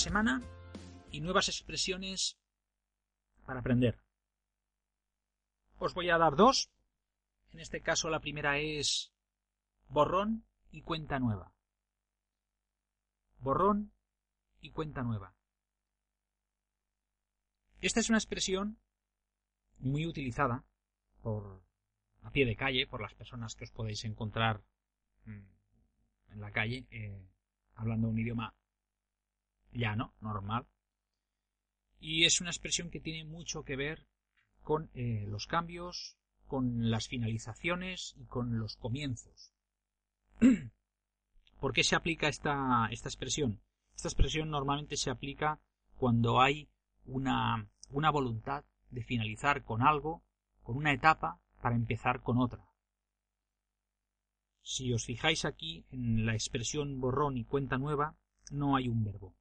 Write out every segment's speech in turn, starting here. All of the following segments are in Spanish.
Semana y nuevas expresiones para aprender. Os voy a dar dos. En este caso la primera es borrón y cuenta nueva. Borrón y cuenta nueva. Esta es una expresión muy utilizada por a pie de calle, por las personas que os podéis encontrar mm, en la calle eh, hablando un idioma llano, normal. Y es una expresión que tiene mucho que ver con eh, los cambios, con las finalizaciones y con los comienzos. ¿Por qué se aplica esta, esta expresión? Esta expresión normalmente se aplica cuando hay una, una voluntad de finalizar con algo, con una etapa, para empezar con otra. Si os fijáis aquí en la expresión borrón y cuenta nueva, no hay un verbo.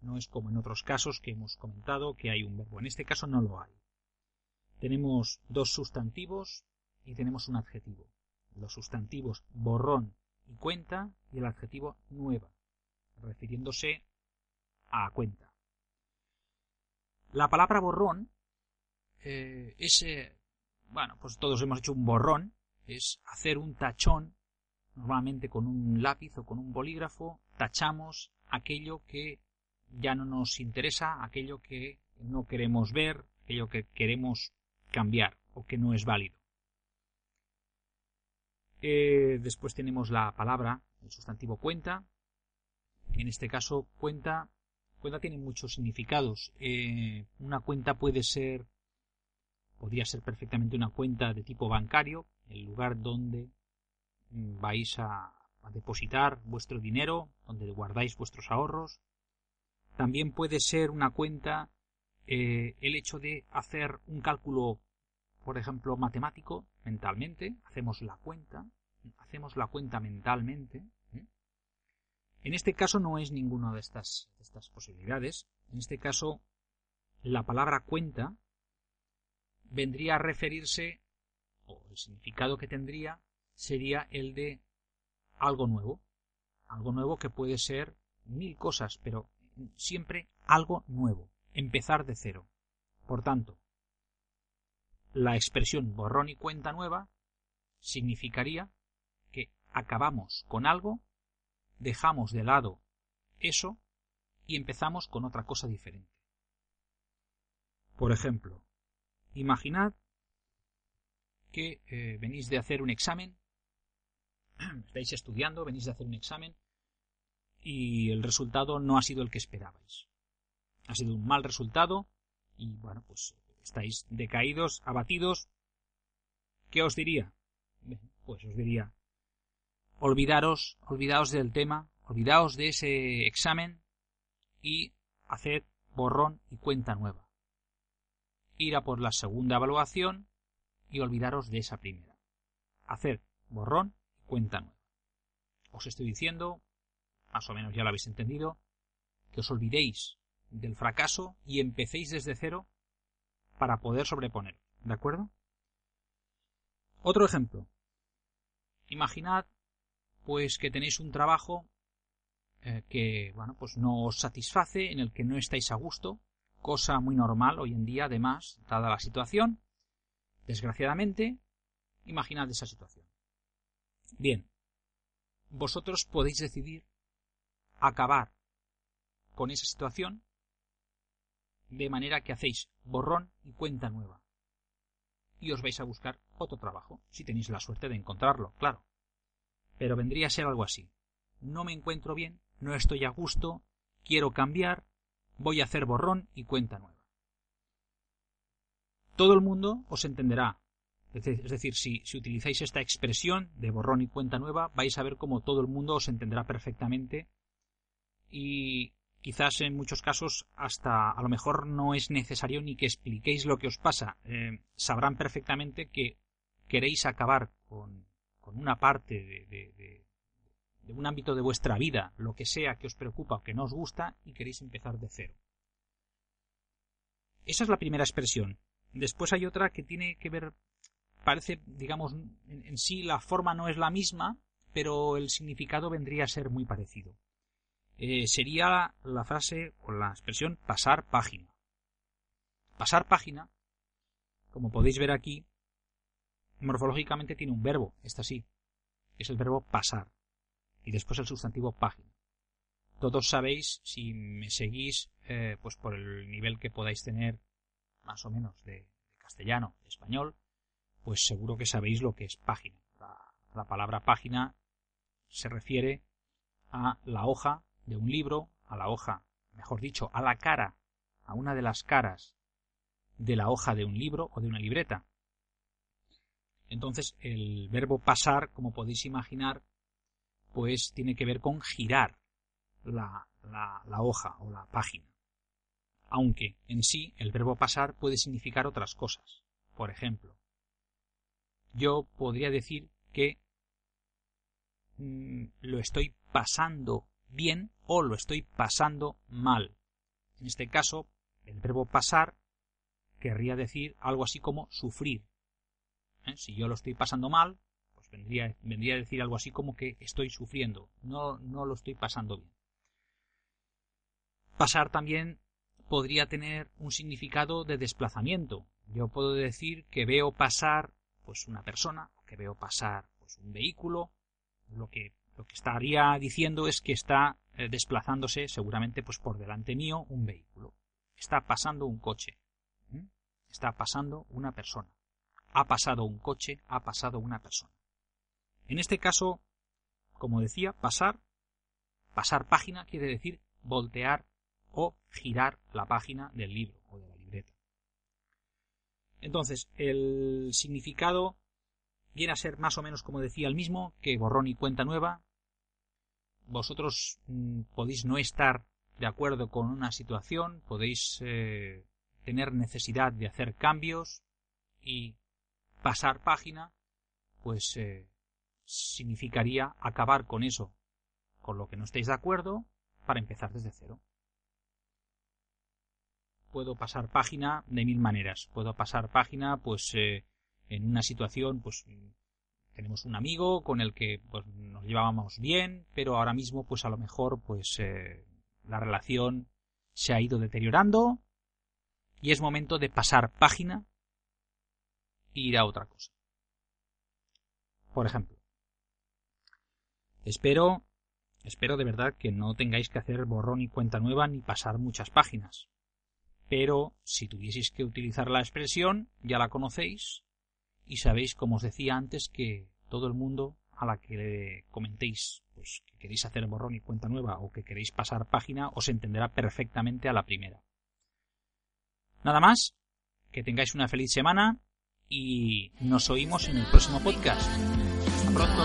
No es como en otros casos que hemos comentado que hay un verbo. En este caso no lo hay. Tenemos dos sustantivos y tenemos un adjetivo. Los sustantivos borrón y cuenta y el adjetivo nueva, refiriéndose a cuenta. La palabra borrón eh, es, eh, bueno, pues todos hemos hecho un borrón, es hacer un tachón, normalmente con un lápiz o con un bolígrafo, tachamos aquello que ya no nos interesa, aquello que no queremos ver, aquello que queremos cambiar o que no es válido. Eh, después tenemos la palabra, el sustantivo cuenta. En este caso, cuenta, cuenta tiene muchos significados. Eh, una cuenta puede ser, podría ser perfectamente una cuenta de tipo bancario, el lugar donde mm, vais a, a depositar vuestro dinero, donde guardáis vuestros ahorros. También puede ser una cuenta eh, el hecho de hacer un cálculo, por ejemplo, matemático, mentalmente, hacemos la cuenta, hacemos la cuenta mentalmente. ¿eh? En este caso no es ninguna de estas, de estas posibilidades. En este caso, la palabra cuenta vendría a referirse, o el significado que tendría, sería el de algo nuevo. Algo nuevo que puede ser mil cosas, pero siempre algo nuevo, empezar de cero. Por tanto, la expresión borrón y cuenta nueva significaría que acabamos con algo, dejamos de lado eso y empezamos con otra cosa diferente. Por ejemplo, imaginad que eh, venís de hacer un examen, estáis estudiando, venís de hacer un examen y el resultado no ha sido el que esperabais. Ha sido un mal resultado y bueno, pues estáis decaídos, abatidos. ¿Qué os diría? Pues os diría, olvidaros, olvidaos del tema, olvidaos de ese examen y haced borrón y cuenta nueva. Ir a por la segunda evaluación y olvidaros de esa primera. Hacer borrón y cuenta nueva. Os estoy diciendo más o menos ya lo habéis entendido, que os olvidéis del fracaso y empecéis desde cero para poder sobreponer. ¿De acuerdo? Otro ejemplo. Imaginad, pues, que tenéis un trabajo eh, que, bueno, pues no os satisface, en el que no estáis a gusto, cosa muy normal hoy en día, además, dada la situación. Desgraciadamente, imaginad esa situación. Bien, vosotros podéis decidir acabar con esa situación de manera que hacéis borrón y cuenta nueva. Y os vais a buscar otro trabajo, si tenéis la suerte de encontrarlo, claro. Pero vendría a ser algo así. No me encuentro bien, no estoy a gusto, quiero cambiar, voy a hacer borrón y cuenta nueva. Todo el mundo os entenderá. Es decir, si, si utilizáis esta expresión de borrón y cuenta nueva, vais a ver cómo todo el mundo os entenderá perfectamente y quizás en muchos casos hasta a lo mejor no es necesario ni que expliquéis lo que os pasa. Eh, sabrán perfectamente que queréis acabar con, con una parte de, de, un ámbito de vuestra vida, lo que sea que os preocupa o que no os gusta, y queréis empezar de cero. Esa es la primera expresión. Después hay otra que tiene que ver, parece, digamos, en sí la forma no es la misma, pero el significado vendría a ser muy parecido. Eh, sería la frase o la expresión pasar página. Pasar página, como podéis ver aquí, morfológicamente tiene un verbo, este sí, es el verbo pasar, y después el sustantivo página. Todos sabéis, si me seguís, eh, pues por el nivel que podáis tener, más o menos, de, castellano, de español, pues seguro que sabéis lo que es página. La palabra página se refiere a la hoja de un libro, a la hoja, mejor dicho, a la cara, a una de las caras de la hoja de un libro o de una libreta. Entonces, el verbo pasar, como podéis imaginar, pues tiene que ver con girar la, la, la hoja o la página. Aunque en sí el verbo pasar puede significar otras cosas. Por ejemplo, yo podría decir que mmm, lo estoy pasando bien o lo estoy pasando mal. En este caso, el verbo pasar querría decir algo así como sufrir. ¿Eh? Si yo lo estoy pasando mal, pues vendría, vendría a decir algo así como que estoy sufriendo, no, no lo estoy pasando bien. Pasar también podría tener un significado de desplazamiento. Yo puedo decir que veo pasar pues una persona, que veo pasar pues un vehículo, lo que lo que estaría diciendo es que está eh, desplazándose seguramente pues por delante mío un vehículo. Está pasando un coche. Está pasando una persona. Ha pasado un coche, ha pasado una persona. En este caso, como decía, pasar, pasar página quiere decir voltear o girar la página del libro o de la libreta. Entonces, el significado viene a ser más o menos como decía el mismo, que borrón y cuenta nueva, vosotros mm, podéis no estar de acuerdo con una situación, podéis eh, tener necesidad de hacer cambios y pasar página, pues eh, significaría acabar con eso, con lo que no estáis de acuerdo, para empezar desde cero. Puedo pasar página de mil maneras. Puedo pasar página, pues, eh, en una situación, pues, tenemos un amigo con el que pues, nos llevábamos bien, pero ahora mismo pues a lo mejor pues eh, la relación se ha ido deteriorando y es momento de pasar página e ir a otra cosa. Por ejemplo, espero espero de verdad que no tengáis que hacer borrón y cuenta nueva ni pasar muchas páginas. Pero si tuvieseis que utilizar la expresión, ya la conocéis, y sabéis, como os decía antes, que todo el mundo a la que le comentéis pues, que queréis hacer borrón y cuenta nueva o que queréis pasar página os entenderá perfectamente a la primera. Nada más, que tengáis una feliz semana y nos oímos en el próximo podcast. Hasta pronto.